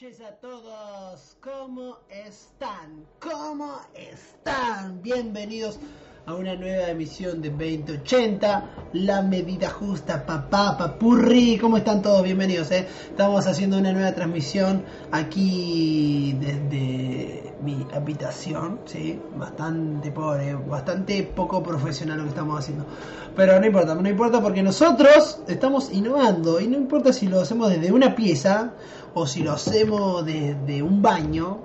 Noches a todos, ¿cómo están? ¿Cómo están? Bienvenidos a una nueva emisión de 2080, la medida justa, papá, papurri, ¿cómo están todos? Bienvenidos, ¿eh? Estamos haciendo una nueva transmisión aquí desde mi habitación, ¿sí? Bastante pobre, bastante poco profesional lo que estamos haciendo. Pero no importa, no importa porque nosotros estamos innovando y no importa si lo hacemos desde una pieza o si lo hacemos desde un baño,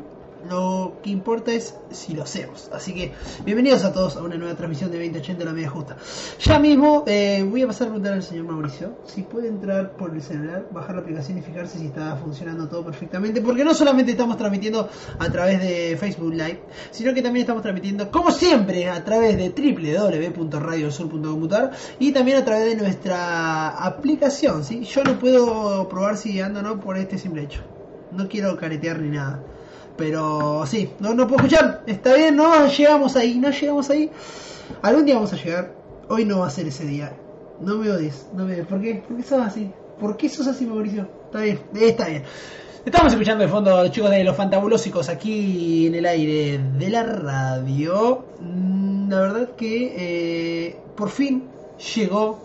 lo que importa es si lo hacemos. Así que bienvenidos a todos a una nueva transmisión de 2080 La Media Justa. Ya mismo eh, voy a pasar a preguntar al señor Mauricio si puede entrar por el celular, bajar la aplicación y fijarse si está funcionando todo perfectamente. Porque no solamente estamos transmitiendo a través de Facebook Live, sino que también estamos transmitiendo, como siempre, a través de www.radiosur.com.ar y también a través de nuestra aplicación. ¿sí? Yo no puedo probar si ando o no por este simple hecho. No quiero caretear ni nada. Pero sí, no, no puedo escuchar. Está bien, no llegamos ahí, no llegamos ahí. Algún día vamos a llegar. Hoy no va a ser ese día. No me odies, no me odies. ¿Por qué? ¿Por qué sos así? ¿Por qué sos así, Mauricio? Está bien, está bien. Estamos escuchando de fondo, chicos de los fantabulósicos aquí en el aire de la radio. Mm, La verdad que eh, por fin llegó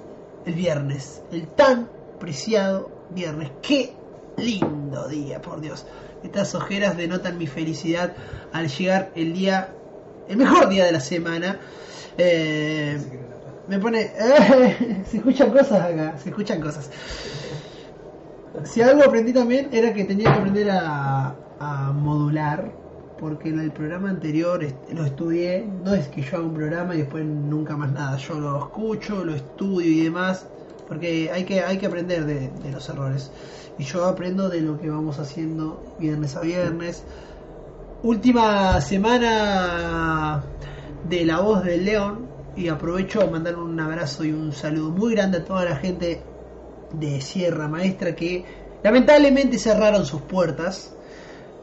el viernes. El tan preciado viernes. Qué lindo día, por Dios. Estas ojeras denotan mi felicidad al llegar el día, el mejor día de la semana. Eh, me pone, se escuchan cosas acá, se escuchan cosas. Si algo aprendí también era que tenía que aprender a, a modular, porque en el programa anterior lo estudié. No es que yo haga un programa y después nunca más nada. Yo lo escucho, lo estudio y demás, porque hay que, hay que aprender de, los errores. Y yo aprendo de lo que vamos haciendo viernes a viernes. Última semana de La Voz del León. Y aprovecho a mandar un abrazo y un saludo muy grande a toda la gente de Sierra Maestra que lamentablemente cerraron sus puertas.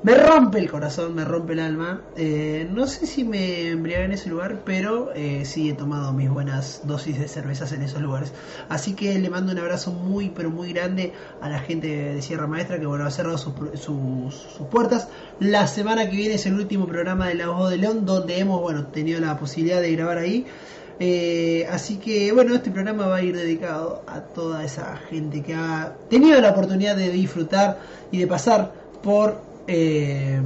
Me rompe el corazón, me rompe el alma. Eh, no sé si me embriagué en ese lugar, pero eh, sí he tomado mis buenas dosis de cervezas en esos lugares. Así que le mando un abrazo muy, pero muy grande a la gente de Sierra Maestra que bueno, ha cerrado sus, puertas. La semana que viene es el último programa de La Voz de León, donde hemos bueno, tenido la posibilidad de grabar ahí. Eh, así que bueno, este programa va a ir dedicado a toda esa gente que ha tenido la oportunidad de disfrutar y de pasar por, eh,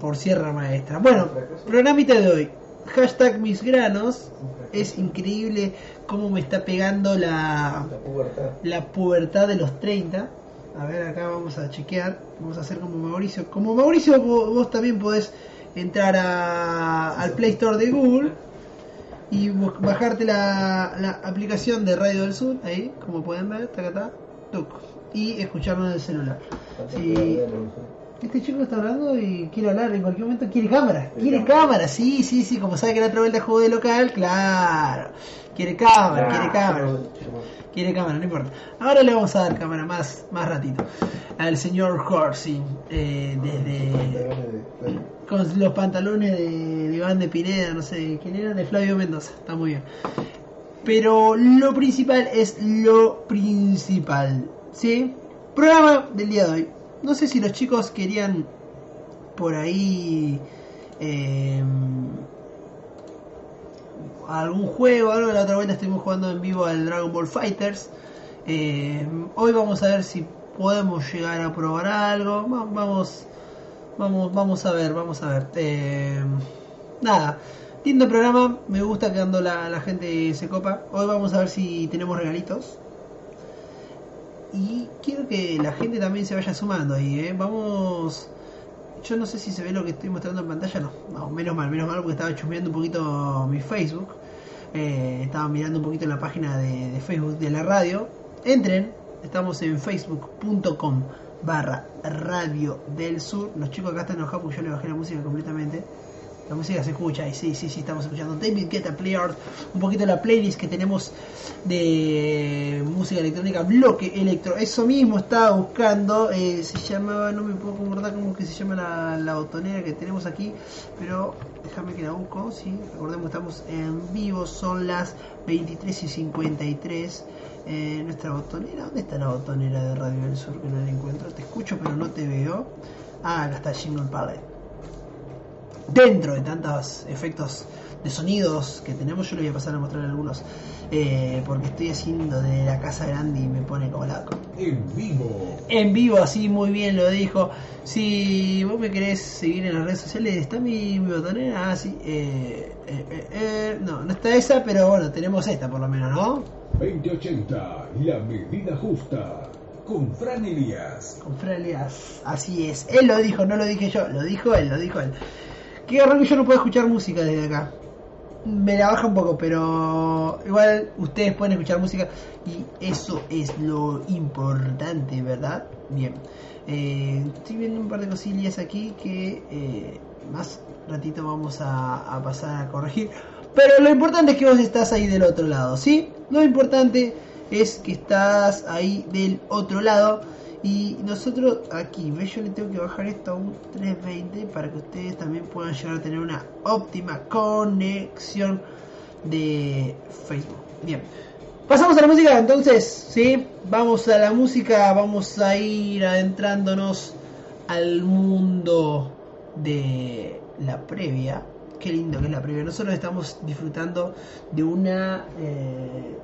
por Sierra Maestra. Bueno, programita de hoy. Hashtag mis granos. Es increíble cómo me está pegando la, la pubertad de los 30. A ver, acá vamos a chequear. Vamos a hacer como Mauricio. Como Mauricio, vos, vos también podés entrar a- al Play Store de Google y bajarte la, la aplicación de Radio del Sur, ahí, como pueden ver, tacatá, tuc, y escucharlo en el celular. Este chico está hablando y quiere hablar en cualquier momento, quiere cámara, quiere cámara, sí, sí, sí, como sabe que la otra vuelta jugó de local, claro, quiere cámara, quiere cámara. Quiere cámara, no importa. Ahora le vamos a dar cámara más, más ratito. Al señor Horsey, eh, desde con los pantalones de, de Iván de Pineda, no sé quién era, de Flavio Mendoza, está muy bien. Pero lo principal es lo principal, ¿sí? Programa del día de hoy. No sé si los chicos querían por ahí eh, algún juego, algo. La otra vuelta estuvimos jugando en vivo al Dragon Ball Fighters. Eh, hoy vamos a ver si podemos llegar a probar algo. Va- Vamos, vamos, vamos a ver, vamos a ver. Eh, nada, lindo programa. Me gusta que la, la gente se copa. Hoy vamos a ver si tenemos regalitos. Y quiero que la gente también se vaya sumando ahí, ¿eh? Vamos... Yo no sé si se ve lo que estoy mostrando en pantalla, no. No, menos mal, menos mal porque estaba chusmeando un poquito mi Facebook. Eh, estaba mirando un poquito la página de, de Facebook de la radio. Entren, Estamos en facebook.com barra radio del sur. Los chicos acá están enojados porque yo le bajé la música completamente. La música se escucha y sí, sí, sí, estamos escuchando David Guetta Play Art, un poquito la playlist que tenemos de música electrónica, bloque electro. Eso mismo estaba buscando, eh, se llamaba, no me puedo concordar cómo que se llama la, botonera que tenemos aquí, pero déjame que la busco, sí, recordemos estamos en vivo, son las 23 y 53. Eh, nuestra botonera, ¿dónde está la botonera de Radio del Sur que no la encuentro? Te escucho pero no te veo. Ah, acá está Jingle Palette dentro de tantos efectos de sonidos que tenemos, yo le voy a pasar a mostrar algunos, eh, porque estoy haciendo de la casa grande y me pone como loco. En vivo. En vivo, así muy bien lo dijo. Si vos me querés seguir en las redes sociales, está mi, mi botonera, ah, sí, eh, eh, eh, no, no está esa, pero bueno, tenemos esta por lo menos, ¿no? 2080, la medida justa. Con Fran Elías. Con Fran Elías, así es. Él lo dijo, no lo dije yo, lo dijo él, lo dijo él. Qué raro que yo no puedo escuchar música desde acá. Me la baja un poco, pero igual ustedes pueden escuchar música y eso es lo importante, ¿verdad? Bien. Eh, estoy viendo un par de cosillas aquí que eh, más ratito vamos a, a pasar a corregir. Pero lo importante es que vos estás ahí del otro lado, ¿sí? Lo importante es que estás ahí del otro lado y nosotros aquí, ¿ves? Yo le tengo que bajar esto a un 320 para que ustedes también puedan llegar a tener una óptima conexión de Facebook. Bien. Pasamos a la música entonces, ¿sí? Vamos a la música, vamos a ir adentrándonos al mundo de la previa. Qué lindo que es la previa. Nosotros estamos disfrutando de una eh,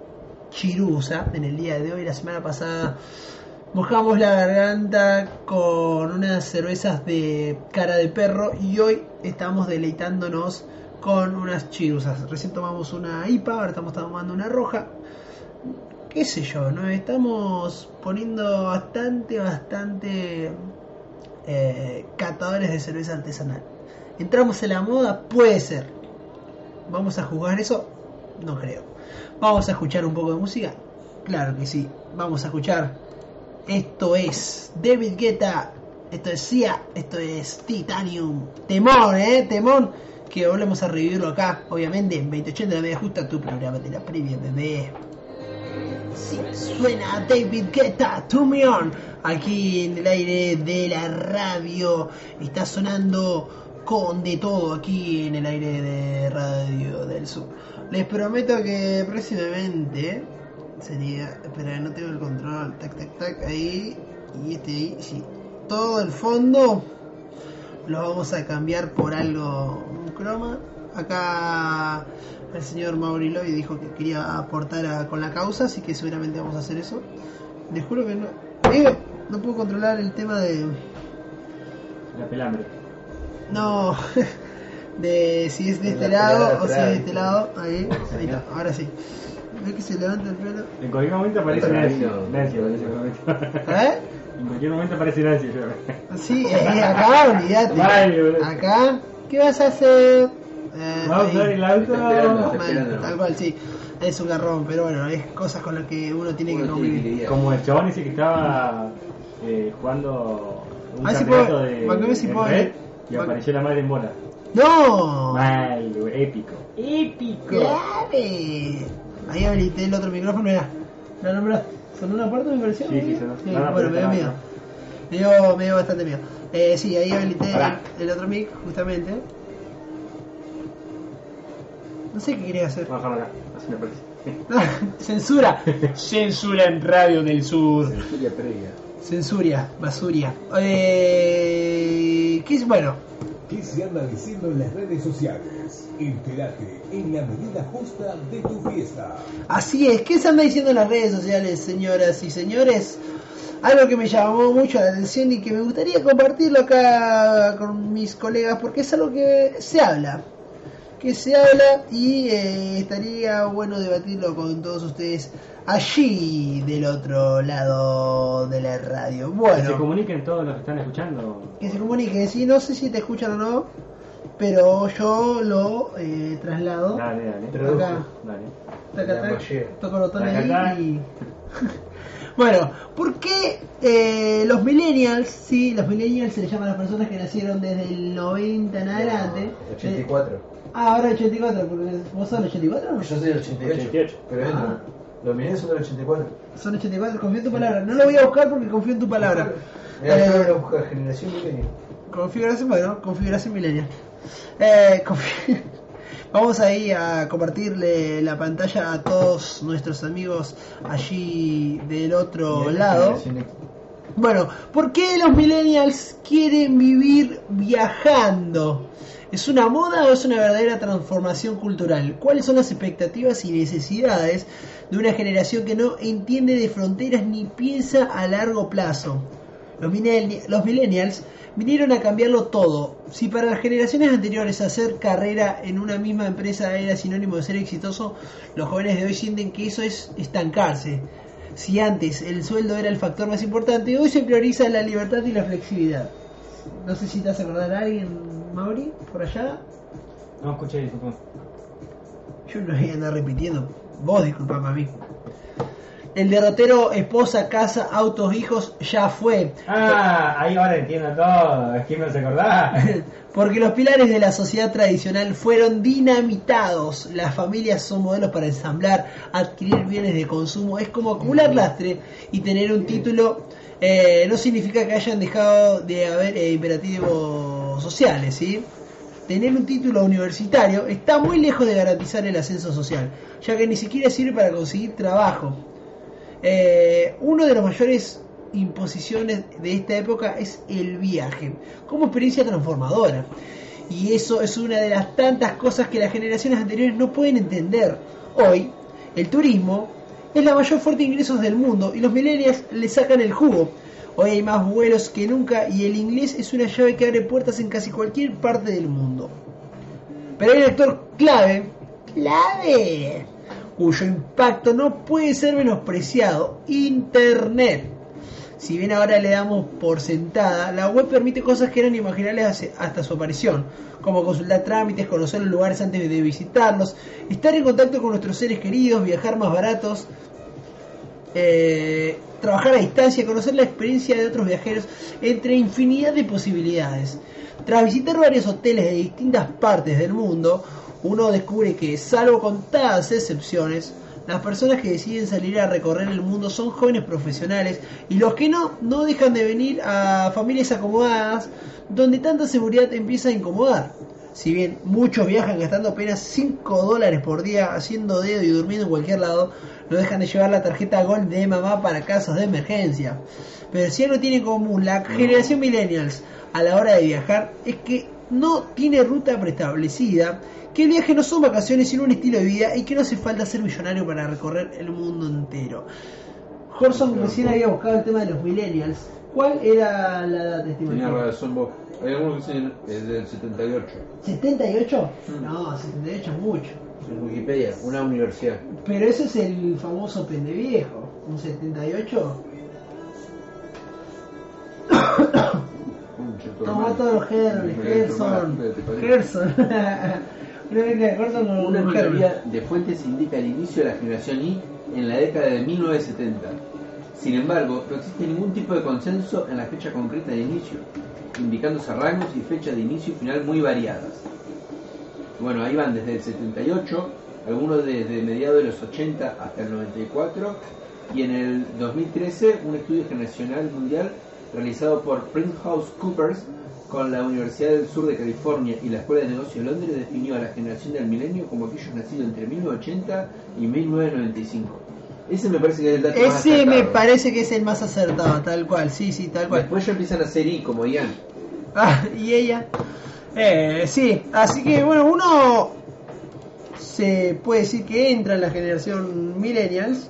chirusa en el día de hoy. La semana pasada Mojamos la garganta con unas cervezas de cara de perro y hoy estamos deleitándonos con unas chirusas. Recién tomamos una IPA, ahora estamos tomando una roja. Qué sé yo, ¿no? Estamos poniendo bastante, bastante eh, catadores de cerveza artesanal. ¿Entramos en la moda? Puede ser. ¿Vamos a jugar eso? No creo. ¿Vamos a escuchar un poco de música? Claro que sí. Vamos a escuchar esto es David Guetta, esto es Sia, esto es Titanium. Temón, eh, temón. Que volvemos a revivirlo acá, obviamente, en 2080 la media justa, tu programa de la previa, bebé. Sí, suena David Guetta, To Me On, aquí en el aire de la radio. Está sonando con de todo aquí en el aire de Radio del Sur. Les prometo que próximamente sería, espera, no tengo el control, tac, tac, tac, ahí, y este ahí, sí. Todo el fondo lo vamos a cambiar por algo, un croma. Acá el señor Mauri Loy dijo que quería aportar con la causa, así que seguramente vamos a hacer eso. Les juro que no, no puedo controlar el tema de... La pelambre. No, de si es de este lado o si es de este lado, ahí, ahí está, ahora sí. ¿Ves que se levanta el pelo? En cualquier momento aparece Nancy. Nancy aparece. ¿Eh? En cualquier momento aparece Nancy. Sí, eh, acá, olvídate. Vale, boludo. Acá, ¿qué vas a hacer? Eh, Vamos a usar el auto. Mal, tal cual, sí. Es un garrón, pero bueno, es cosas con las que uno tiene que convivir. Como el chabón ese que estaba eh, jugando un A ver si campeonato puedo- de, ver si puedo- red y apareció la madre en bola. ¡No! Mal, güey, épico. Épico. ¡Clave! Ahí habilité el otro micrófono, mira. ¿Lo nombró? ¿Sonó una parte me pareció? Sí, sí, sonó. No, no, bueno, me dio miedo. Me dio, me dio bastante miedo. Eh, sí, ahí habilité el, otro mic, justamente. No sé qué quería hacer. Vamos a acá, así me parece. Censura. Censura en Radio del Sur. Historia previa. Censuria, basuria. Eh, ¿Qué es? Bueno, ¿Qué se anda diciendo en las redes sociales? En la medida justa de tu fiesta. así es. ¿Qué se anda diciendo en las redes sociales, señoras y señores? Algo que me llamó mucho la atención y que me gustaría compartirlo acá con mis colegas porque es algo que se habla. Que se habla y eh, estaría bueno debatirlo con todos ustedes allí del otro lado de la radio. Que se Bueno. comuniquen todos los que están escuchando. que se comunique, sí, no sé si te escuchan o no, pero yo lo eh, traslado. Dale, dale. Traduzco. Acá, Dale. taca, taca, toco el botón ahí y... Bueno, ¿por qué eh, los millennials, sí, los millennials se les llaman a las personas que nacieron desde el 90 en adelante? 84. Eh, ah, ahora 84, porque vos sos el 84 Yo soy del 88. 88. Pero Ah. Los milenios son del 84. Son 84, confío en tu palabra. No lo voy a buscar porque confío en tu palabra. Mira, Eh, yo voy a buscar generación milenio. Configuración, bueno, configuración milenial. Eh, Vamos ahí a compartirle la pantalla a todos nuestros amigos allí del otro lado. Bueno, ¿por qué los millennials quieren vivir viajando? ¿Es una moda o es una verdadera transformación cultural? ¿Cuáles son las expectativas y necesidades de una generación que no entiende de fronteras ni piensa a largo plazo? Los, los millennials vinieron a cambiarlo todo. Si para las generaciones anteriores hacer carrera en una misma empresa era sinónimo de ser exitoso, los jóvenes de hoy sienten que eso es estancarse. Si antes el sueldo era el factor más importante, hoy se prioriza la libertad y la flexibilidad. No sé si te a acordar a alguien, Mauri, por allá. No escuché, disculpa. Yo no voy a andar repitiendo. Vos disculpame a mí. El derrotero, esposa, casa, autos, hijos, ya fue. Ah, ahí ahora entiendo todo. Es que no se acordaba. Porque los pilares de la sociedad tradicional fueron dinamitados. Las familias son modelos para ensamblar, adquirir bienes de consumo. Es como acumular lastre y tener un título. eh, no significa que hayan dejado de haber eh, imperativos sociales, ¿sí? Tener un título universitario está muy lejos de garantizar el ascenso social, ya que ni siquiera sirve para conseguir trabajo. Eh, uno de los mayores imposiciones de esta época es el viaje, como experiencia transformadora. Y eso es una de las tantas cosas que las generaciones anteriores no pueden entender. Hoy, el turismo es la mayor fuente de ingresos del mundo y los millennials le sacan el jugo. Hoy hay más vuelos que nunca y el inglés es una llave que abre puertas en casi cualquier parte del mundo. Pero hay un actor clave, clave, cuyo impacto no puede ser menospreciado, Internet. Si bien ahora le damos por sentada, la web permite cosas que eran imaginables hasta su aparición, como consultar trámites, conocer los lugares antes de visitarlos, estar en contacto con nuestros seres queridos, viajar más baratos, eh, trabajar a distancia, conocer la experiencia de otros viajeros, entre infinidad de posibilidades. Tras visitar varios hoteles de distintas partes del mundo, uno descubre que, salvo contadas excepciones, las personas que deciden salir a recorrer el mundo son jóvenes profesionales y los que no, no dejan de venir a familias acomodadas donde tanta seguridad empieza a incomodar. Si bien muchos viajan gastando apenas 5 dólares por día haciendo dedo y durmiendo en cualquier lado, no dejan de llevar la tarjeta Gold de mamá para casos de emergencia. Pero si algo tiene en común la generación millennials a la hora de viajar es que no tiene ruta preestablecida, que el viaje no son vacaciones sino un estilo de vida y que no hace falta ser millonario para recorrer el mundo entero. Jorson recién había buscado el tema de los millennials. ¿Cuál era la edad de Tenía razón vos. Hay algunos que dicen es del 78. ¿78? Mm. No, 78 es mucho. En Wikipedia, una universidad. Pero ese es el famoso pendeviejo. ¿Un 78? Tomó todos los Gerson. Gerson. Una Herman. de fuentes indica el inicio de la generación Y en la década de 1970. Sin embargo, no existe ningún tipo de consenso en la fecha concreta de inicio, indicándose rangos y fechas de inicio y final muy variadas. Bueno, ahí van desde el 78, algunos desde mediados de los 80 hasta el 94, y en el 2013 un estudio generacional mundial realizado por PricewaterhouseCoopers con la Universidad del Sur de California y la Escuela de Negocios de Londres definió a la generación del milenio como aquellos nacidos entre 1980 y 1995. Ese me parece que es el dato más Ese me acertado. parece que es el más acertado, tal cual, sí, sí, tal cual. Después ya empiezan a ser I, como Ian. Ah, y ella. Eh, sí, así que bueno, uno se puede decir que entra en la generación millennials,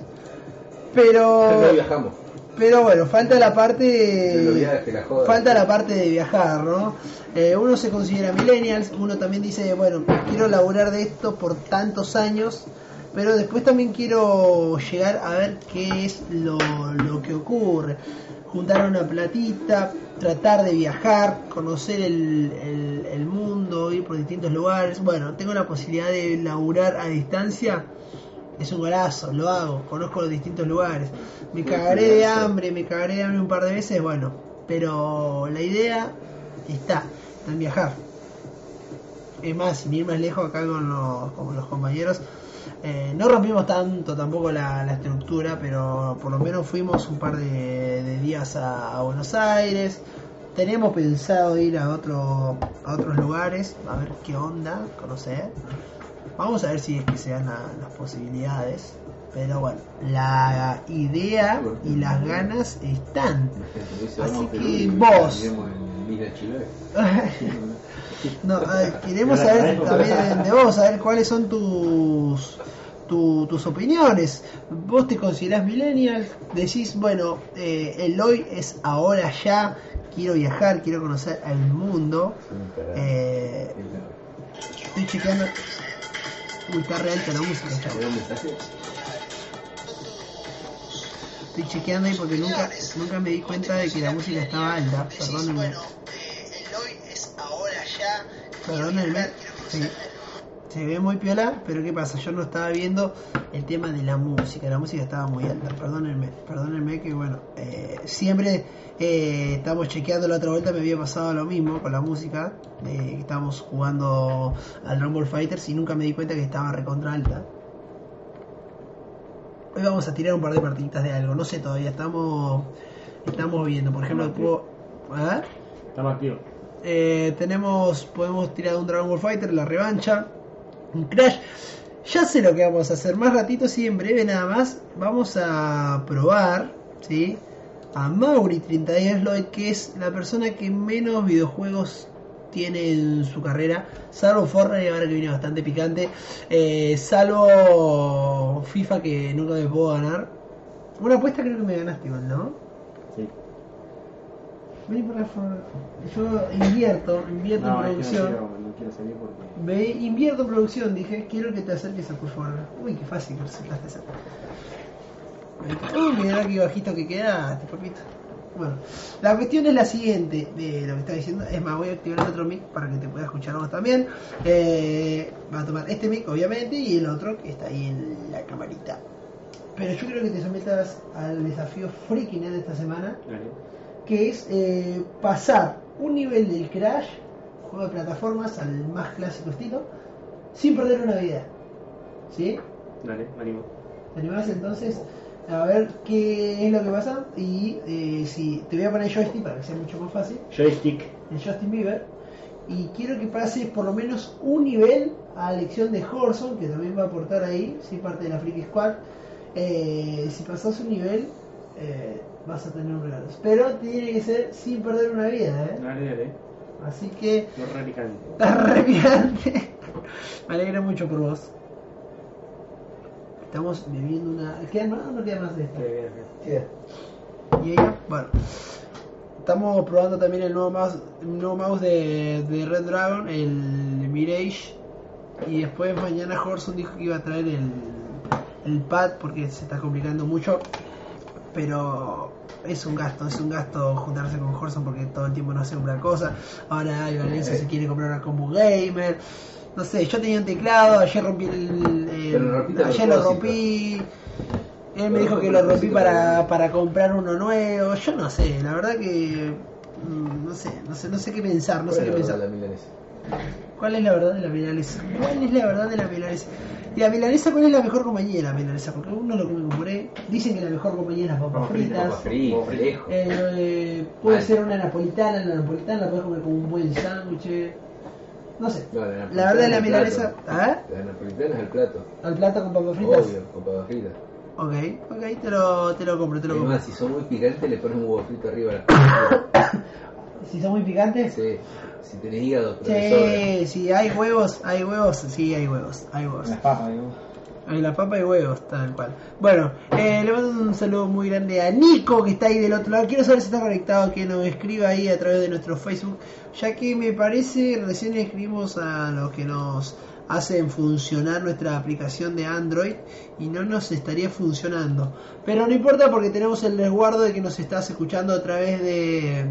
pero No viajamos. Pero bueno, falta la parte la falta la parte de viajar, ¿no? Eh, uno se considera millennials, uno también dice, bueno, quiero laburar de esto por tantos años, pero después también quiero llegar a ver qué es lo, lo que ocurre. Juntar una platita, tratar de viajar, conocer el, el- el mundo, ir por distintos lugares. Bueno, tengo la posibilidad de laburar a distancia. Es un golazo, lo hago, conozco los distintos lugares. Me cagaré de hambre, me cagaré de hambre un par de veces, bueno, pero la idea está, está en viajar. Es más, sin ir más lejos acá con los, con los compañeros, eh, no rompimos tanto tampoco la, la estructura, pero por lo menos fuimos un par de, de días a, a Buenos Aires. Tenemos pensado ir a, otro, a otros lugares, a ver qué onda, conocer. Vamos a ver si es que se dan la- las posibilidades. Pero bueno, la idea y las ganas están. Así que vos. No, ver, queremos saber también de vos, saber cuáles son tus tu- tus opiniones. Vos te considerás millennial, decís, bueno, eh, el hoy es ahora ya, quiero viajar, quiero conocer el mundo. Eh, estoy chequeando. Uy, está re alta la música. ¿Te? Estoy chequeando ahí porque nunca, nunca me di cuenta de que la música estaba alta. Perdónenme. Perdónenme. Sí. Se ve muy piola, pero ¿qué pasa? Yo no estaba viendo el tema de la música. La música estaba muy alta. Perdónenme. Perdónenme que, bueno, eh, siempre eh, estamos chequeando la otra vuelta. Me había pasado lo mismo con la música. Eh, estábamos jugando al Rumble Fighters y nunca me di cuenta que estaba recontra alta. Hoy vamos a tirar un par de partiditas de algo, no sé todavía, estamos estamos viendo, por ejemplo, puedo- ¿Ah? Estamos activos. Eh, tenemos, podemos tirar un Dragon Ball Fighter, la revancha, Crash. Ya sé lo que vamos a hacer, más ratito, sí, en breve nada más, vamos a probar, ¿sí? A Mauri 30 Lloyd, que es la persona que menos videojuegos tiene en su carrera, salvo Fortnite, ahora que viene bastante picante, eh, salvo FIFA que nunca me puedo ganar. Una apuesta creo que me ganaste igual, ¿no? Sí. Vení por la. Yo invierto, invierto No, en es que no producción. quiero, no quiero salir porque. Ve, invierto en producción, dije, quiero que te acerques a por favor. Uy, qué fácil que resultaste ser. Uy, mirá qué bajito que quedaste, papito. Bueno, la cuestión es la siguiente de lo que está diciendo. Es más, voy a activar el otro mic para que te pueda escuchar vos también. Eh, va a tomar este mic, obviamente, y el otro que está ahí en la camarita. Pero yo creo que te sometas al desafío freaking de esta semana que es eh, pasar un nivel del Crash, juego de plataformas, al más clásico estilo, sin perder una vida. ¿Sí? Dale, me animo. ¿Te animás entonces a ver qué es lo que pasa? Y eh, si te voy a poner joystick para que sea mucho más fácil, Joystick. el Justin Bieber. Y quiero que pases por lo menos un nivel a la elección de Horson, que también va a aportar ahí, sí, parte de la Freaky Squad. Eh, si pasas un nivel, eh, vas a tener un regalo. Pero tiene que ser sin perder una vida, ¿eh? Dale, dale. Así que No re picante. estás re picante. Me alegra mucho por vos. Estamos bebiendo una. ¿Queda más o no queda más de bien, bien. Y ella, bueno. Estamos probando también el nuevo mouse, el nuevo mouse de, de Red Dragon, el Mirage. Y después mañana Horson dijo que iba a traer el, el pad porque se está complicando mucho. Pero es un gasto, es un gasto juntarse con Horson porque todo el tiempo no hace una cosa. Ahora Valencia se quiere comprar una combo gamer. No sé, yo tenía un teclado, ayer rompí el. ayer lo rompí. Él me dijo que lo rompí para, para comprar uno nuevo. Yo no sé, la verdad que. mm, No sé, no sé, no sé qué pensar, no sé qué pensar. La? ¿Cuál es la verdad de la milanesa? ¿Cuál es la verdad de la milanesa? Y la milanesa, ¿cuál es la mejor compañía de la milanesa? Porque uno lo come con puré. Dicen que la mejor compañía es las papas fritas. Papas. Eh, puede ser una napolitana, la napolitana la puedes comer con un buen sándwich. No sé. No, la La verdad de la milanesa. plato. ¿Ah? La napolitana es el plato. Al plato con papas fritas. Obvio, con papas fritas. Ok, ok, te lo, te lo compro, te lo compro. Además, si son muy picantes, le pones un huevo frito arriba a papas Si son muy picantes. Sí, si tenés hígado. Sí, sí, hay huevos, hay huevos, sí, hay huevos, hay huevos. Las papas, digo. Hay la papa y huevos, tal cual. Bueno, eh, le mando un saludo muy grande a Nico que está ahí del otro lado. Quiero saber si está conectado, que nos escriba ahí a través de nuestro Facebook, ya que me parece recién escribimos a los que nos hacen funcionar nuestra aplicación de Android y no nos estaría funcionando. Pero no importa porque tenemos el resguardo de que nos estás escuchando a través de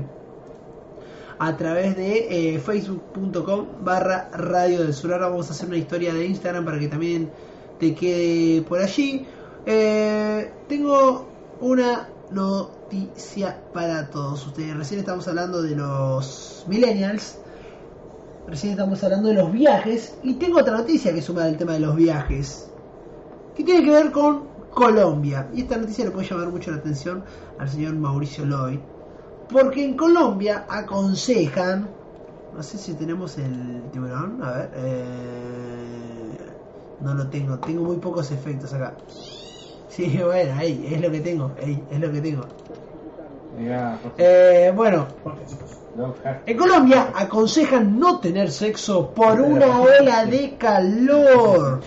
a través de eh, facebook.com barra radio del sur. Ahora vamos a hacer una historia de Instagram para que también te quede por allí. Eh, tengo una noticia para todos ustedes. Recién estamos hablando de los millennials. Recién estamos hablando de los viajes. Y tengo otra noticia que suma del tema de los viajes. Que tiene que ver con Colombia. Y esta noticia le puede llamar mucho la atención al señor Mauricio Lloyd. Porque en Colombia aconsejan. No sé si tenemos el tiburón. A ver. eh, no lo tengo. Tengo muy pocos efectos acá. Sí, bueno, ahí, es lo que tengo. ahí, es lo que tengo. Eh, bueno, en Colombia aconsejan no tener sexo por una ola de calor.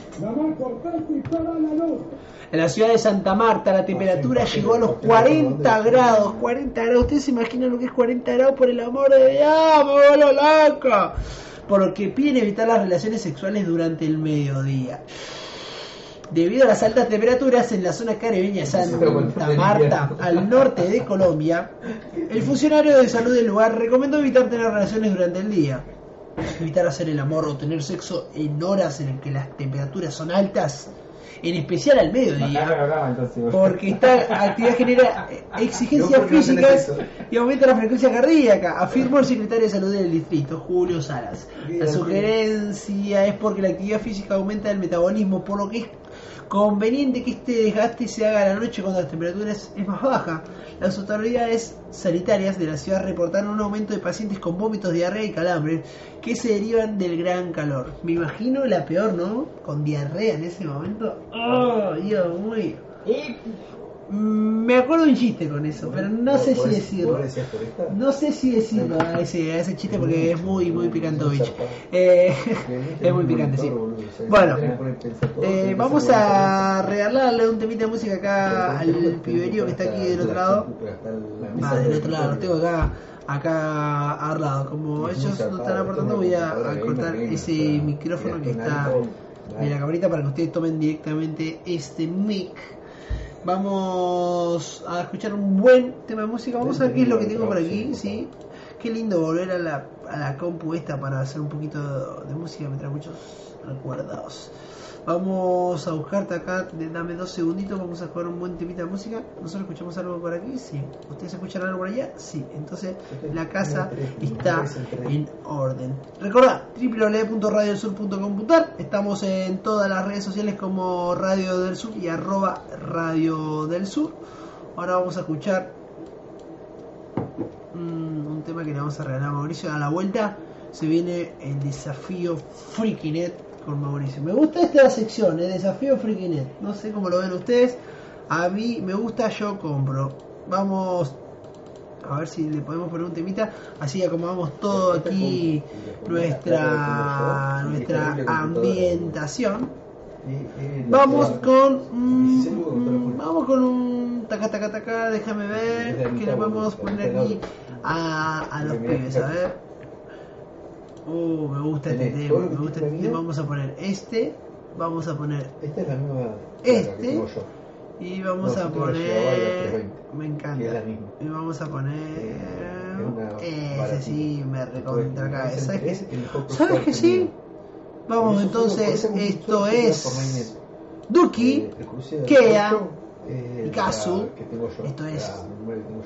En la ciudad de Santa Marta la temperatura llegó a los 40 grados. 40 grados. ¿Ustedes se imaginan lo que es 40 grados? Por el amor de Dios, me vuelvo loca. Por lo que piden evitar las relaciones sexuales durante el mediodía. Debido a las altas temperaturas en la zona caribeña de Santa Marta, al norte de Colombia, el funcionario de salud del lugar recomendó evitar tener relaciones durante el día. Evitar hacer el amor o tener sexo en horas en que las temperaturas son altas, en especial al mediodía, entonces, porque esta actividad genera exigencias físicas y aumenta la frecuencia cardíaca, afirmó el secretario de salud del distrito, Julio Salas. La sugerencia es porque la actividad física aumenta el metabolismo, por lo que es conveniente que este desgaste se haga a la noche cuando la temperatura es, es más baja. Las autoridades sanitarias de la ciudad reportaron un aumento de pacientes con vómitos, diarrea y calambres que se derivan del gran calor. Me imagino la peor, ¿no? Con diarrea en ese momento. ¡Oh, Dios mío! Me acuerdo un chiste con eso, pero no sé si decirlo. No sé si decirlo a ese, a ese chiste porque es muy, muy picantovich. Eh, es muy picante, sí. Bueno, eh, vamos a regalarle un temita de música acá al piberío que está aquí del otro lado. Va, del otro lado, lo tengo acá, acá al lado. Como ellos no están aportando, voy a, a cortar ese micrófono que está de la camarita para que ustedes tomen directamente este mic. Vamos a escuchar un buen tema de música. Vamos a ver qué es lo que tengo por aquí, ¿sí? Qué lindo volver a la, a la compu esta para hacer un poquito de música. Me trae muchos recuerdos. Vamos a buscarte acá, dame dos segunditos, vamos a jugar un buen temita de música. Nosotros escuchamos algo por aquí, sí. ¿Ustedes escuchan algo por allá? Sí. Entonces la casa está en orden. Recordad, www.radiosur.com.ar Estamos en todas las redes sociales como Radio del Sur y arroba Radio del Sur. Ahora vamos a escuchar mm, un tema que le vamos a regalar a Mauricio. A la vuelta se viene el desafío Freakinet con Mauricio. Me gusta esta sección, el desafío Freakinet. No sé cómo lo ven ustedes. A mí me gusta, yo compro. Vamos a ver si le podemos poner un temita. Así acomodamos todo aquí nuestra, nuestra ambientación. Vamos con mm, vamos con un taca taca taca, déjame ver que le podemos poner aquí a, a los pibes, a ver. Uh, me gusta este tema, me gusta este tema. Vamos a poner este, vamos a poner Esta es la misma Este. y vamos No, a poner 320, me es encanta. la misma. Y vamos a poner ese sí me recontra el- ¿Sabes ¿Sabes que sí? Vamos entonces, esto es. Duki Eh, Kea, eh, yo, Esto es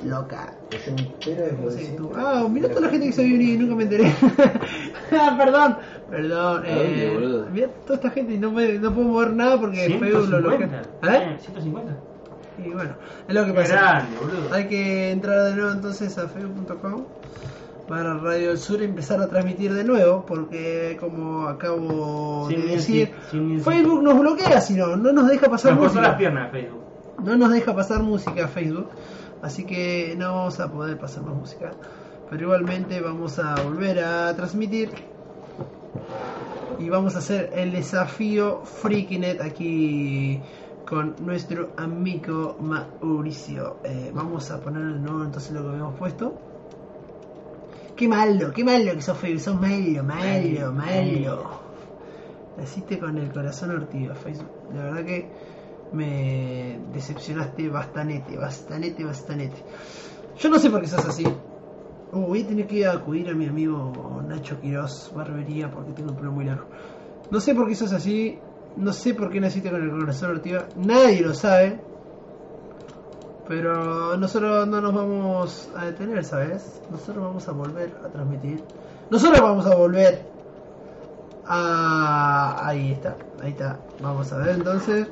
loca. Ah, mira toda la gente que se vio y nunca me enteré. ah, perdón, perdón. ¿A dónde, Eh, mira toda esta gente y no, me, no puedo mover nada porque Facebook lo bloquea. 150. ¿Eh? Eh, 150. Y bueno, es lo que pasa. grande, boludo. Hay que entrar de nuevo entonces a facebook.com para Radio del Sur y empezar a transmitir de nuevo porque como acabo Sin de decir. Facebook nos bloquea si no, no nos deja pasar Nos cortó las música. piernas Facebook. No nos deja pasar música a Facebook, así que no vamos a poder pasar más música. Pero igualmente vamos a volver a transmitir y vamos a hacer el desafío Freakinet aquí con nuestro amigo Mauricio. Eh, vamos a poner de nuevo entonces lo que habíamos puesto. Qué malo, qué malo que sos Facebook, sos malo, malo, malo. Naciste con el corazón ortido, Facebook. De verdad que me decepcionaste bastante, bastante, bastante. Yo no sé por qué sos así. Uh, voy a tener que acudir a mi amigo Nacho Quiroz Barbería porque tengo el pelo muy largo. No sé por qué sos así. No sé por qué naciste con el corazón Ortiva. Nadie lo sabe. Pero nosotros no nos vamos a detener, ¿sabes? Nosotros vamos a volver a transmitir. Nosotros vamos a volver a... Ahí está, ahí está. Vamos a ver entonces.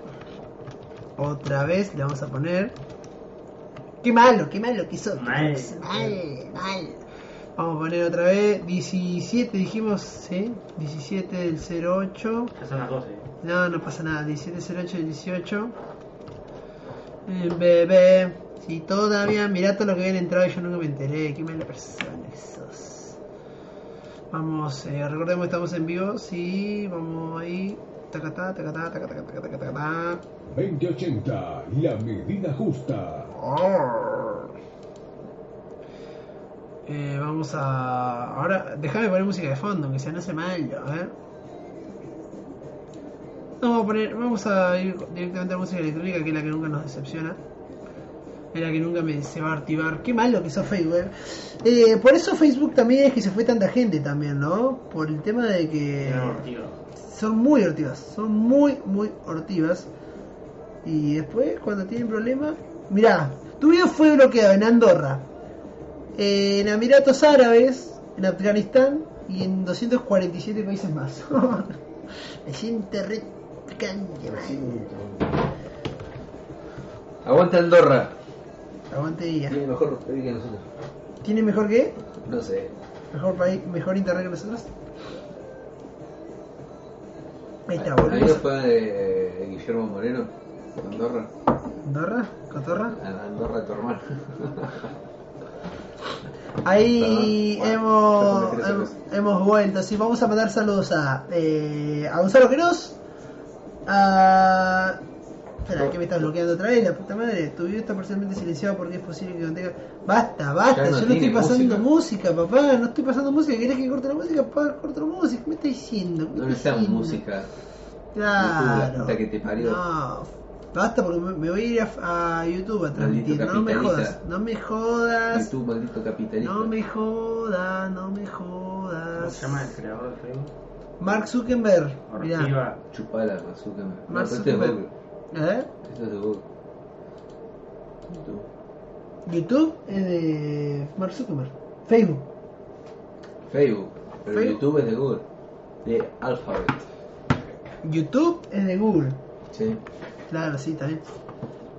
Otra vez le vamos a poner... Qué malo, qué malo que sos. Mal. Mal, mal. Vamos a poner otra vez 17, dijimos, ¿sí? 17 del 08. Ya son las 12. No, no pasa nada. 17, 08, 18. Eh, bebé. Si todavía, mirá todo lo que habían entrado y yo nunca me enteré. Qué mala persona que sos. Vamos, eh, recordemos que estamos en vivo. Sí, vamos ahí. Tacatá, tacatá, tacatá, tacatá, tacatá, tacatá. 2080, la medida justa. Eh, vamos a. Ahora, déjame poner música de fondo, aunque sea no hace mal, a ver. No, vamos a poner. Vamos a ir directamente a música electrónica, que es la que nunca nos decepciona. Es la que nunca me, se va a activar. Qué malo que hizo Facebook. eh. Eh, por eso Facebook también es que se fue tanta gente también, ¿no? Por el tema de que son muy hortivas, son muy, muy hortivas. Y después, cuando tienen problemas, mirá, tu video fue bloqueado en Andorra, en Emiratos Árabes, en Afganistán y en 247 países más. Me siento re picante. Aguanta Andorra. Aguante. Tiene mejor país que nosotros. ¿Tiene mejor que? No sé. ¿Mejor país, mejor internet que nosotros? Ahí está, Ahí no volvemos. fue eh, Guillermo Moreno. Andorra. ¿Andorra? ¿Cotorra? A- Andorra tu hermano. Ahí hemos, hemos, vuelto. Sí, vamos a mandar saludos a, eh, a Gonzalo Queroz. A. Espera, que me está bloqueando otra vez, la puta madre. Tu video está parcialmente silenciado porque es posible que contenga. Basta, basta, no yo no estoy pasando música. música. papá. No estoy pasando música. ¿Querés que corte la música? Papá, corto la música. ¿Qué me estás diciendo? ¿Qué me No estás diciendo? música. Claro. Puta que te parió. No, basta porque me, voy a ir a, a YouTube a transmitir. No me jodas, no me jodas. YouTube, maldito capitalista. No me jodas, no me ¿Cómo jodas. se llama el creador de Facebook? Mark Zuckerberg. Mirá. Chupala. No, Mark Zuckerberg. ¿Eh? Esto es de Google. YouTube. YouTube es de Mark Zuckerberg. Facebook. Facebook. Pero Facebook. YouTube es de Google. De Alphabet. YouTube es de Google. Sí. Claro, sí, también.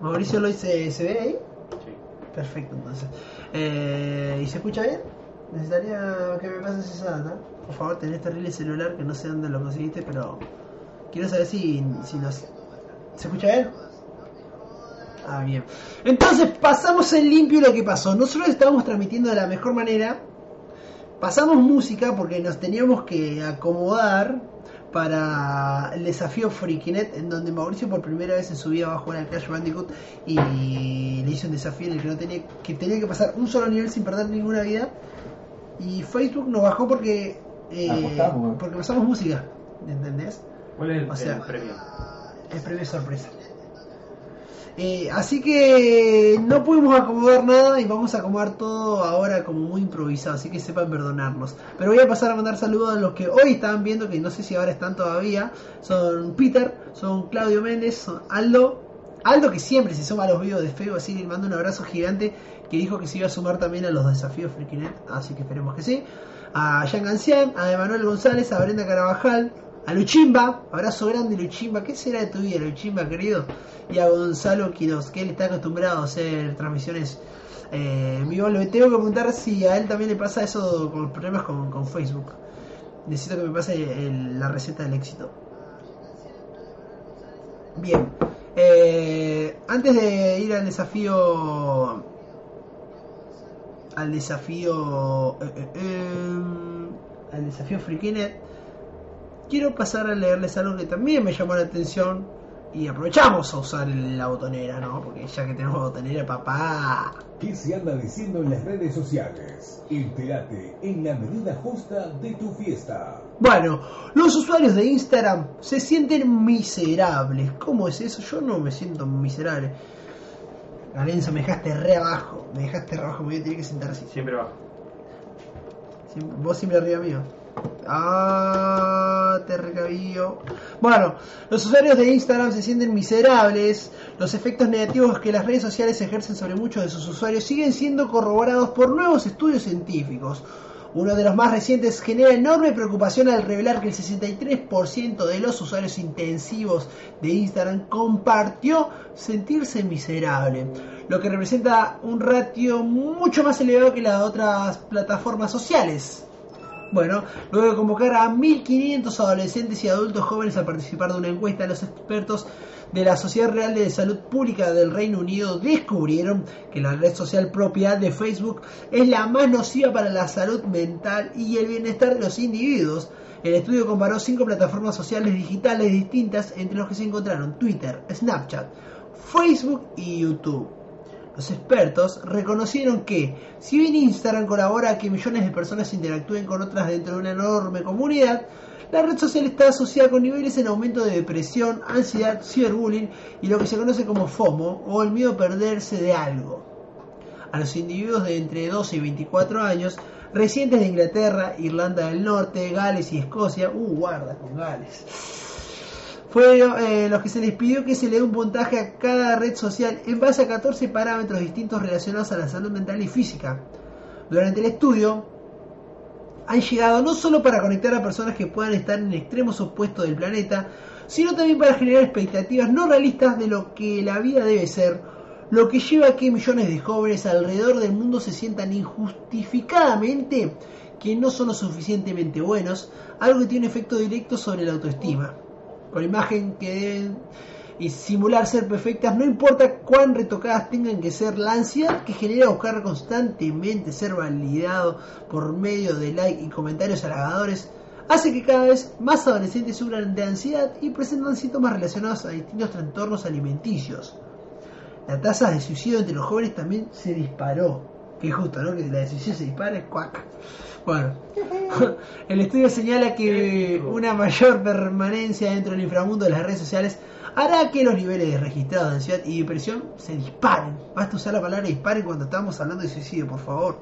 Mauricio lo hice, ¿se ve ahí? Sí. Perfecto, entonces. Eh, ¿Y se escucha bien? Necesitaría que me pases esa data. Por favor, tenés terrible celular que no sé dónde lo conseguiste, pero quiero saber si, si nos... ¿Se escucha bien? Ah, bien. Entonces pasamos en limpio lo que pasó. Nosotros estábamos transmitiendo de la mejor manera. Pasamos música porque nos teníamos que acomodar para el desafío Freakinet, en donde Mauricio por primera vez en su vida va a jugar al Crash Bandicoot y le hizo un desafío en el que no tenía que tenía que pasar un solo nivel sin perder ninguna vida. Y Facebook nos bajó porque eh, porque pasamos música, ¿entendés? ¿Cuál es el, O sea, el premio? Es premio sorpresa. Eh, así que no pudimos acomodar nada y vamos a acomodar todo ahora como muy improvisado, así que sepan perdonarnos. Pero voy a pasar a mandar saludos a los que hoy estaban viendo, que no sé si ahora están todavía. Son Peter, son Claudio Méndez, son Aldo. Aldo que siempre se suma a los videos de Facebook, así le mando un abrazo gigante, que dijo que se iba a sumar también a los desafíos Freakinet, así que esperemos que sí. A Jean Gancián, a Emanuel González, a Brenda Carabajal, a Luchimba, abrazo grande Luchimba, ¿qué será de tu vida Luchimba querido? Y a Gonzalo Quiroz, que él está acostumbrado a hacer transmisiones eh, en vivo. Le tengo que preguntar si a él también le pasa eso con problemas con, Facebook. Necesito que me pase la receta del éxito. Bien, eh, antes de ir al desafío al desafío eh, eh, al desafío Freakinet quiero pasar a leerles algo que también me llamó la atención y aprovechamos a usar la botonera, ¿no? Porque ya que tenemos botonera, papá. ¿Qué se anda diciendo en las redes sociales? Entérate en la medida justa de tu fiesta. Bueno, los usuarios de Instagram se sienten miserables. ¿Cómo es eso? Yo no me siento miserable. Galenzo, me dejaste re abajo. Me dejaste re abajo, me voy a tener que sentar así. Siempre bajo. Siempre- vos siempre arriba mío. Ah, te recabió. Bueno, los usuarios de Instagram se sienten miserables. Los efectos negativos que las redes sociales ejercen sobre muchos de sus usuarios siguen siendo corroborados por nuevos estudios científicos. Uno de los más recientes genera enorme preocupación al revelar que el 63% de los usuarios intensivos de Instagram compartió sentirse miserable, lo que representa un ratio mucho más elevado que las otras plataformas sociales. Bueno, luego de convocar a 1.500 adolescentes y adultos jóvenes a participar de una encuesta, los expertos de la Sociedad Real de Salud Pública del Reino Unido descubrieron que la red social propia de Facebook es la más nociva para la salud mental y el bienestar de los individuos. El estudio comparó cinco plataformas sociales digitales distintas entre los que se encontraron Twitter, Snapchat, Facebook y YouTube. Los expertos reconocieron que, si bien Instagram colabora a que millones de personas interactúen con otras dentro de una enorme comunidad, la red social está asociada con niveles en aumento de depresión, ansiedad, ciberbullying y lo que se conoce como FOMO o el miedo a perderse de algo. A los individuos de entre 12 y 24 años, residentes de Inglaterra, Irlanda del Norte, Gales y Escocia, uh, guarda con Gales, fueron eh, los que se les pidió que se le dé un puntaje a cada red social en base a 14 parámetros distintos relacionados a la salud mental y física. Durante el estudio han llegado no solo para conectar a personas que puedan estar en extremos opuestos del planeta, sino también para generar expectativas no realistas de lo que la vida debe ser, lo que lleva a que millones de jóvenes alrededor del mundo se sientan injustificadamente que no son lo suficientemente buenos, algo que tiene efecto directo sobre la autoestima con imagen que deben y simular ser perfectas, no importa cuán retocadas tengan que ser, la ansiedad que genera buscar constantemente ser validado por medio de like y comentarios halagadores hace que cada vez más adolescentes sufran de ansiedad y presentan síntomas relacionados a distintos trastornos alimenticios. La tasa de suicidio entre los jóvenes también se disparó. Que justo, ¿no? Que la de suicidio se dispare, cuac. Bueno, el estudio señala que una mayor permanencia dentro del inframundo de las redes sociales hará que los niveles registrados de ansiedad y depresión se disparen. Basta usar la palabra disparen cuando estamos hablando de suicidio, por favor.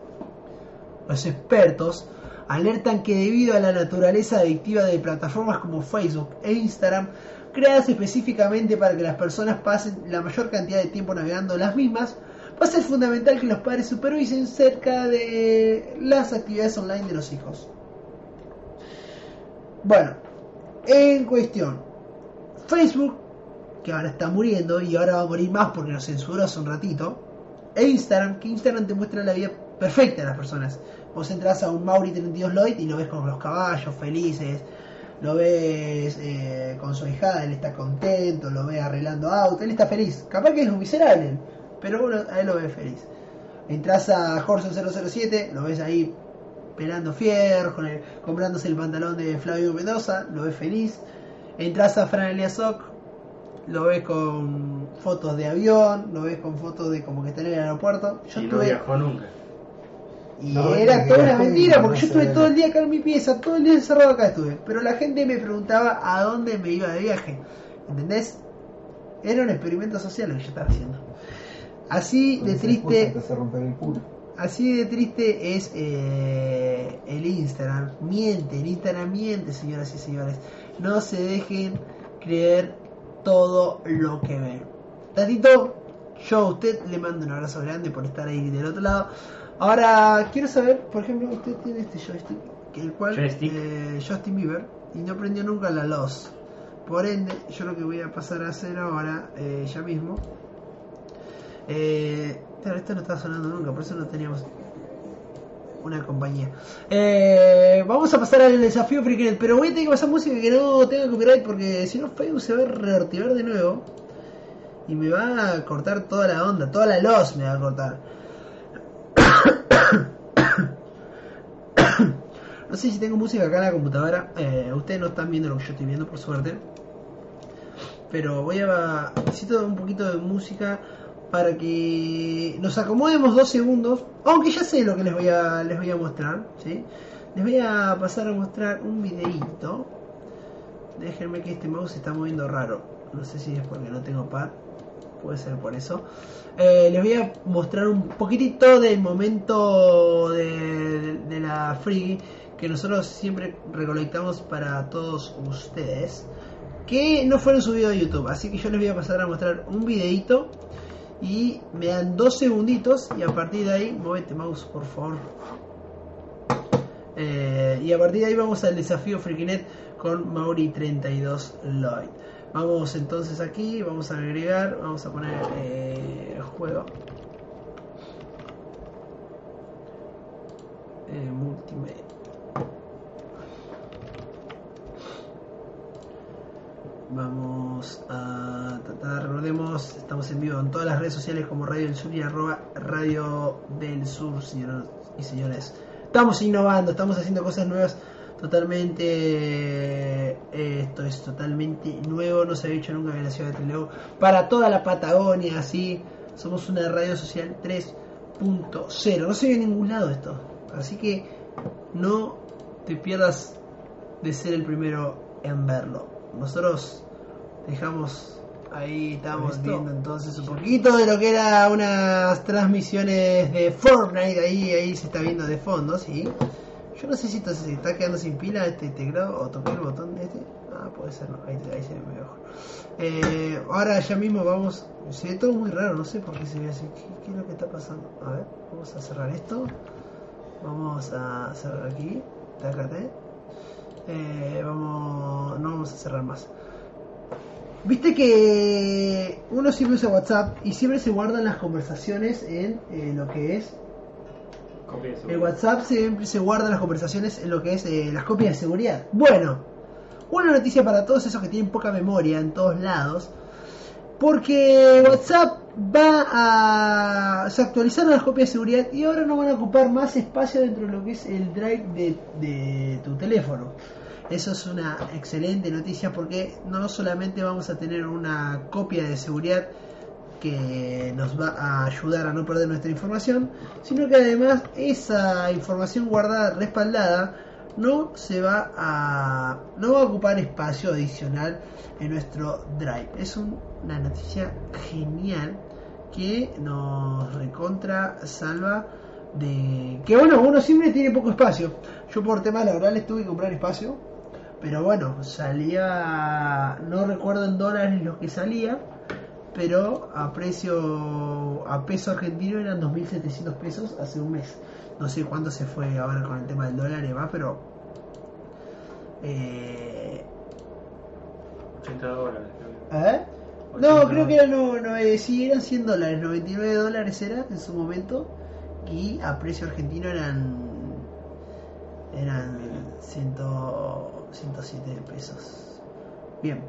Los expertos alertan que debido a la naturaleza adictiva de plataformas como Facebook e Instagram, creadas específicamente para que las personas pasen la mayor cantidad de tiempo navegando las mismas, va a ser fundamental que los padres supervisen cerca de las actividades online de los hijos. Bueno, en cuestión, Facebook, que ahora está muriendo y ahora va a morir más porque lo censuró hace un ratito, e Instagram, que Instagram te muestra la vida perfecta de las personas. Vos entras a un Mauri 32 Lloyd y lo ves con los caballos felices, lo ves eh, con su hijada, él está contento, lo ves arreglando auto, él está feliz. Capaz que es un miserable, pero bueno, a él lo ves feliz. Entras a Horson 007, lo ves ahí pelando fierro, con el- comprándose el pantalón de Flavio Mendoza, lo ves feliz. Entras a Fran Eliasok, lo ves con fotos de avión, lo ves con fotos de como que está en el aeropuerto. Yo y no estuve, viajó nunca. y No, era toda una mentira, porque yo estuve ve. todo el día acá en mi pieza, todo el día encerrado acá estuve. Pero la gente me preguntaba a dónde me iba de viaje. ¿Entendés? Era un experimento social lo que yo estaba haciendo. Así de triste, así de triste es eh, el Instagram. Miente, el Instagram miente, señoras y señores. No se dejen creer todo lo que ven. Tatito, yo a usted le mando un abrazo grande por estar ahí del otro lado. Ahora, quiero saber, por ejemplo, usted tiene este joystick, que el cual Joystick. eh, Justin Bieber, y no prendió nunca la luz. Por ende, yo lo que voy a pasar a hacer ahora, eh, ya mismo, eh, claro, esto no estaba sonando nunca, por eso no teníamos una compañía. Eh, vamos a pasar al desafío Freaknet, pero voy a tener que pasar música que no tenga copyright porque si no Facebook se va a reactivar de nuevo y me va a cortar toda la onda, toda la luz me va a cortar. No sé si tengo música acá en la computadora. Eh, ustedes no están viendo lo que yo estoy viendo, por suerte. Pero voy a. Necesito un poquito de música para que nos acomodemos dos segundos. Aunque ya sé lo que les voy a, les voy a mostrar. ¿sí? Les voy a pasar a mostrar un videíto. Déjenme que este mouse se está moviendo raro. No sé si es porque no tengo pad. Puede ser por eso. Eh, les voy a mostrar un poquitito del momento de, la free que nosotros siempre recolectamos para todos ustedes, que no fueron subidos a YouTube. Así que yo les voy a pasar a mostrar un videito y me dan dos segunditos y a partir de ahí, movete mouse por favor. Eh, y a partir de ahí vamos al desafío Freakinet con Mauri32 Lloyd. Vamos entonces aquí, vamos a agregar, vamos a poner eh, juego. Eh, multimedia. Vamos a recordemos, estamos en vivo en todas las redes sociales como Radio del Sur y arroba Radio del Sur, señoras y señores. Estamos innovando, estamos haciendo cosas nuevas totalmente eh, esto es totalmente nuevo no se había hecho nunca en la ciudad de Trelew para toda la Patagonia así somos una radio social 3.0 no se ve en ningún lado esto así que no te pierdas de ser el primero en verlo nosotros dejamos ahí estamos viendo entonces un poquito de lo que era unas transmisiones de Fortnite ahí ahí se está viendo de fondo sí yo no sé si se está quedando sin pila este teclado o toqué el botón de este. Ah, puede ser, no. Ahí, ahí se ve mejor. Eh, ahora ya mismo vamos. Se ve todo muy raro, no sé por qué se ve así. ¿Qué, qué es lo que está pasando? A ver, vamos a cerrar esto. Vamos a cerrar aquí. Tácate. Eh, vamos. No vamos a cerrar más. Viste que uno siempre usa WhatsApp y siempre se guardan las conversaciones en eh, lo que es Copia de el seguridad. WhatsApp siempre se guarda las conversaciones en lo que es eh, las copias de seguridad. Bueno, una noticia para todos esos que tienen poca memoria en todos lados. Porque WhatsApp va a se actualizaron las copias de seguridad y ahora no van a ocupar más espacio dentro de lo que es el drive de, de tu teléfono. Eso es una excelente noticia porque no solamente vamos a tener una copia de seguridad que nos va a ayudar a no perder nuestra información, sino que además esa información guardada, respaldada, no se va a no va a ocupar espacio adicional en nuestro drive. Es un- una noticia genial que nos recontra salva de que bueno, uno siempre tiene poco espacio. Yo por temas laborales tuve que comprar espacio, pero bueno, salía no recuerdo en dólares lo que salía, pero a precio a peso argentino eran 2.700 pesos hace un mes. No sé cuánto se fue ahora con el tema del dólar y demás, pero eh, 80 dólares. ¿eh? No, creo que eran, no, no, eh, sí, eran 100 dólares, 99 dólares era en su momento y a precio argentino eran eran 100, 107 pesos. Bien,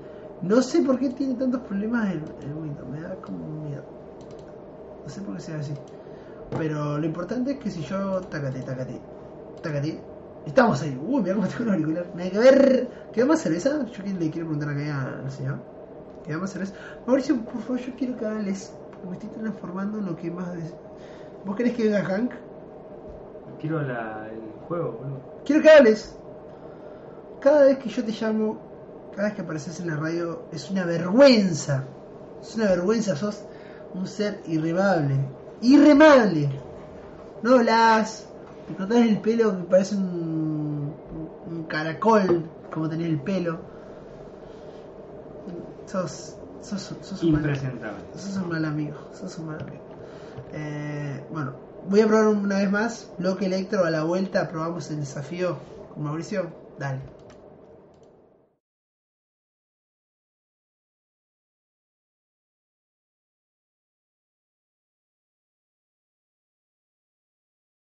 no sé por qué tiene tantos problemas el, el Windows, me da como miedo. No sé por qué sea así. Pero lo importante es que si yo. Tácate, tácate, tácate. Estamos ahí. Uy, mira cómo tengo un auricular. Nada que ver. ¿Queda más cerveza? Yo le quiero preguntar acá al señor. ¿Queda más cerveza? Mauricio, por favor, yo quiero que hables. Porque me estoy transformando en lo que más. des- ¿Vos querés que venga Hank? Quiero la, el juego, boludo. Quiero que hables. Cada vez que yo te llamo, cada vez que apareces en la radio, es una vergüenza. Es una vergüenza, sos un ser irremable. Irremable. No hablas, te cortás el pelo que parece un, un caracol, como tenés el pelo. Sos, sos, sos un mal-. Sos un mal amigo, sos un mal amigo. Eh, bueno, voy a probar una vez más. Bloque Electro a la vuelta. Probamos el desafío con Mauricio. Dale.